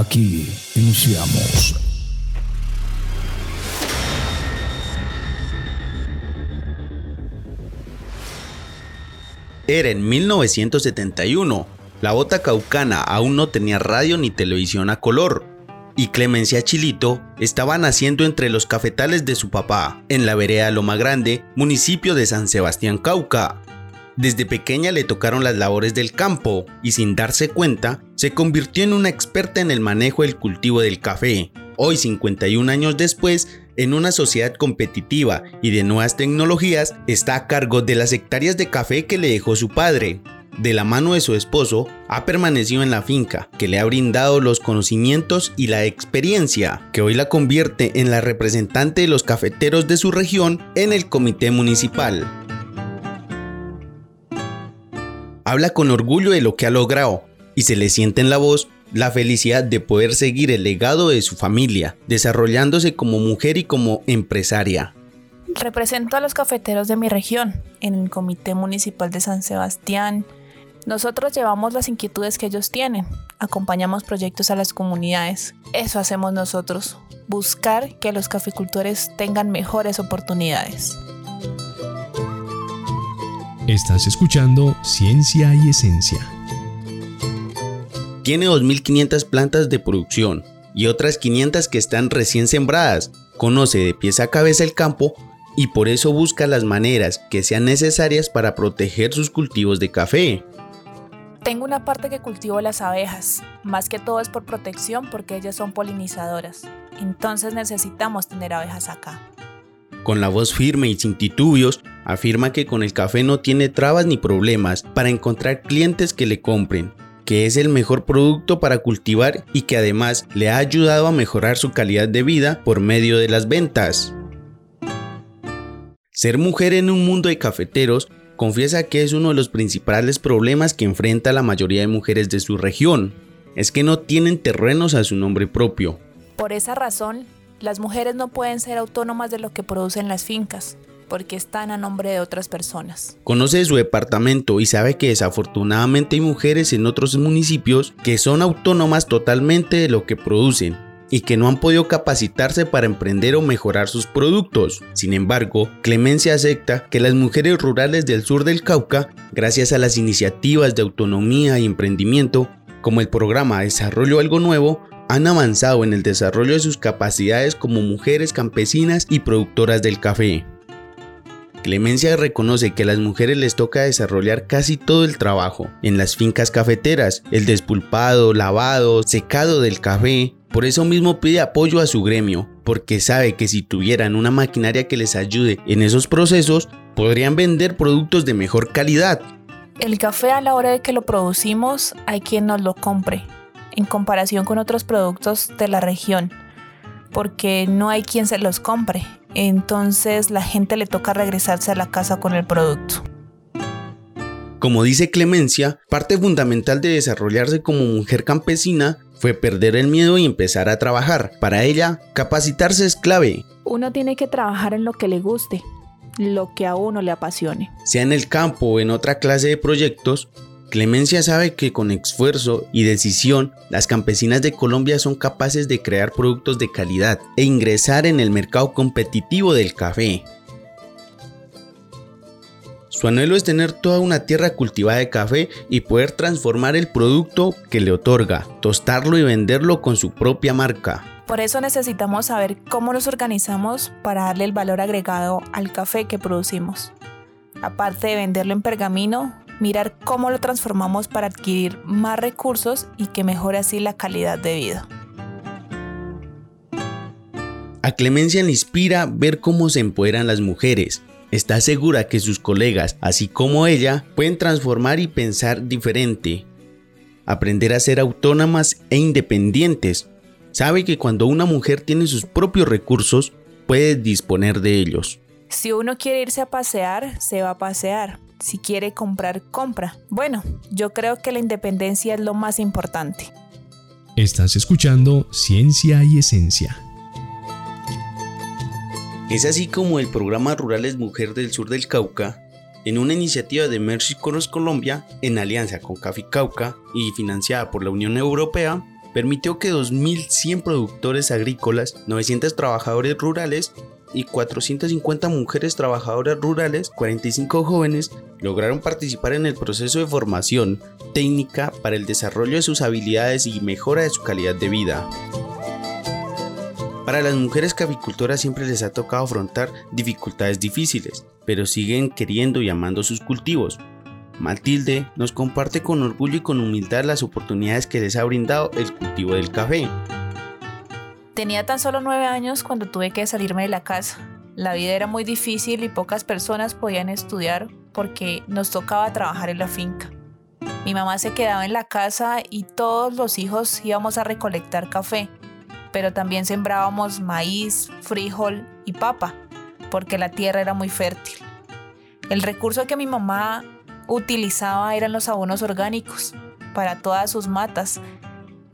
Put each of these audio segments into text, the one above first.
Aquí iniciamos. Era en 1971. La bota caucana aún no tenía radio ni televisión a color. Y Clemencia Chilito estaba naciendo entre los cafetales de su papá, en la vereda Loma Grande, municipio de San Sebastián Cauca. Desde pequeña le tocaron las labores del campo y sin darse cuenta se convirtió en una experta en el manejo del cultivo del café. Hoy 51 años después, en una sociedad competitiva y de nuevas tecnologías, está a cargo de las hectáreas de café que le dejó su padre. De la mano de su esposo, ha permanecido en la finca, que le ha brindado los conocimientos y la experiencia, que hoy la convierte en la representante de los cafeteros de su región en el comité municipal. habla con orgullo de lo que ha logrado y se le siente en la voz la felicidad de poder seguir el legado de su familia, desarrollándose como mujer y como empresaria. Represento a los cafeteros de mi región en el Comité Municipal de San Sebastián. Nosotros llevamos las inquietudes que ellos tienen, acompañamos proyectos a las comunidades. Eso hacemos nosotros, buscar que los caficultores tengan mejores oportunidades. Estás escuchando Ciencia y Esencia. Tiene 2.500 plantas de producción y otras 500 que están recién sembradas. Conoce de pies a cabeza el campo y por eso busca las maneras que sean necesarias para proteger sus cultivos de café. Tengo una parte que cultivo las abejas, más que todo es por protección porque ellas son polinizadoras. Entonces necesitamos tener abejas acá. Con la voz firme y sin titubios, afirma que con el café no tiene trabas ni problemas para encontrar clientes que le compren, que es el mejor producto para cultivar y que además le ha ayudado a mejorar su calidad de vida por medio de las ventas. Ser mujer en un mundo de cafeteros confiesa que es uno de los principales problemas que enfrenta la mayoría de mujeres de su región, es que no tienen terrenos a su nombre propio. Por esa razón, las mujeres no pueden ser autónomas de lo que producen las fincas, porque están a nombre de otras personas. Conoce su departamento y sabe que desafortunadamente hay mujeres en otros municipios que son autónomas totalmente de lo que producen y que no han podido capacitarse para emprender o mejorar sus productos. Sin embargo, Clemencia acepta que las mujeres rurales del sur del Cauca, gracias a las iniciativas de autonomía y emprendimiento, como el programa Desarrollo Algo Nuevo, han avanzado en el desarrollo de sus capacidades como mujeres campesinas y productoras del café. Clemencia reconoce que a las mujeres les toca desarrollar casi todo el trabajo en las fincas cafeteras, el despulpado, lavado, secado del café. Por eso mismo pide apoyo a su gremio, porque sabe que si tuvieran una maquinaria que les ayude en esos procesos, podrían vender productos de mejor calidad. El café a la hora de que lo producimos hay quien nos lo compre, en comparación con otros productos de la región, porque no hay quien se los compre. Entonces la gente le toca regresarse a la casa con el producto. Como dice Clemencia, parte fundamental de desarrollarse como mujer campesina fue perder el miedo y empezar a trabajar. Para ella, capacitarse es clave. Uno tiene que trabajar en lo que le guste, lo que a uno le apasione. Sea en el campo o en otra clase de proyectos, Clemencia sabe que con esfuerzo y decisión, las campesinas de Colombia son capaces de crear productos de calidad e ingresar en el mercado competitivo del café. Su anhelo es tener toda una tierra cultivada de café y poder transformar el producto que le otorga, tostarlo y venderlo con su propia marca. Por eso necesitamos saber cómo nos organizamos para darle el valor agregado al café que producimos. Aparte de venderlo en pergamino, mirar cómo lo transformamos para adquirir más recursos y que mejore así la calidad de vida. A Clemencia le inspira ver cómo se empoderan las mujeres. Está segura que sus colegas, así como ella, pueden transformar y pensar diferente. Aprender a ser autónomas e independientes. Sabe que cuando una mujer tiene sus propios recursos, puede disponer de ellos. Si uno quiere irse a pasear, se va a pasear. Si quiere comprar, compra. Bueno, yo creo que la independencia es lo más importante. Estás escuchando Ciencia y Esencia. Es así como el programa Rurales Mujer del Sur del Cauca, en una iniciativa de Mercy Coros Colombia, en alianza con Café Cauca y financiada por la Unión Europea, permitió que 2.100 productores agrícolas, 900 trabajadores rurales y 450 mujeres trabajadoras rurales, 45 jóvenes, lograron participar en el proceso de formación técnica para el desarrollo de sus habilidades y mejora de su calidad de vida. Para las mujeres caficultoras siempre les ha tocado afrontar dificultades difíciles, pero siguen queriendo y amando sus cultivos. Matilde nos comparte con orgullo y con humildad las oportunidades que les ha brindado el cultivo del café. Tenía tan solo nueve años cuando tuve que salirme de la casa. La vida era muy difícil y pocas personas podían estudiar porque nos tocaba trabajar en la finca. Mi mamá se quedaba en la casa y todos los hijos íbamos a recolectar café, pero también sembrábamos maíz, frijol y papa, porque la tierra era muy fértil. El recurso que mi mamá utilizaba eran los abonos orgánicos para todas sus matas.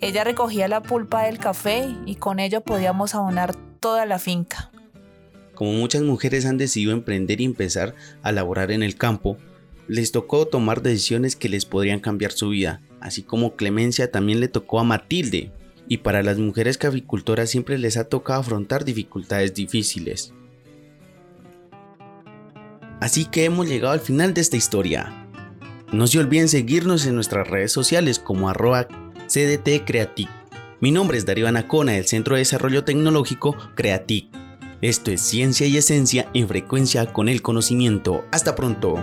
Ella recogía la pulpa del café y con ello podíamos abonar toda la finca. Como muchas mujeres han decidido emprender y empezar a laborar en el campo, les tocó tomar decisiones que les podrían cambiar su vida, así como clemencia también le tocó a Matilde, y para las mujeres caficultoras siempre les ha tocado afrontar dificultades difíciles. Así que hemos llegado al final de esta historia. No se olviden seguirnos en nuestras redes sociales como arroba CDT Creatic. Mi nombre es Darío Anacona del Centro de Desarrollo Tecnológico Creatic. Esto es Ciencia y Esencia en frecuencia con el conocimiento. Hasta pronto.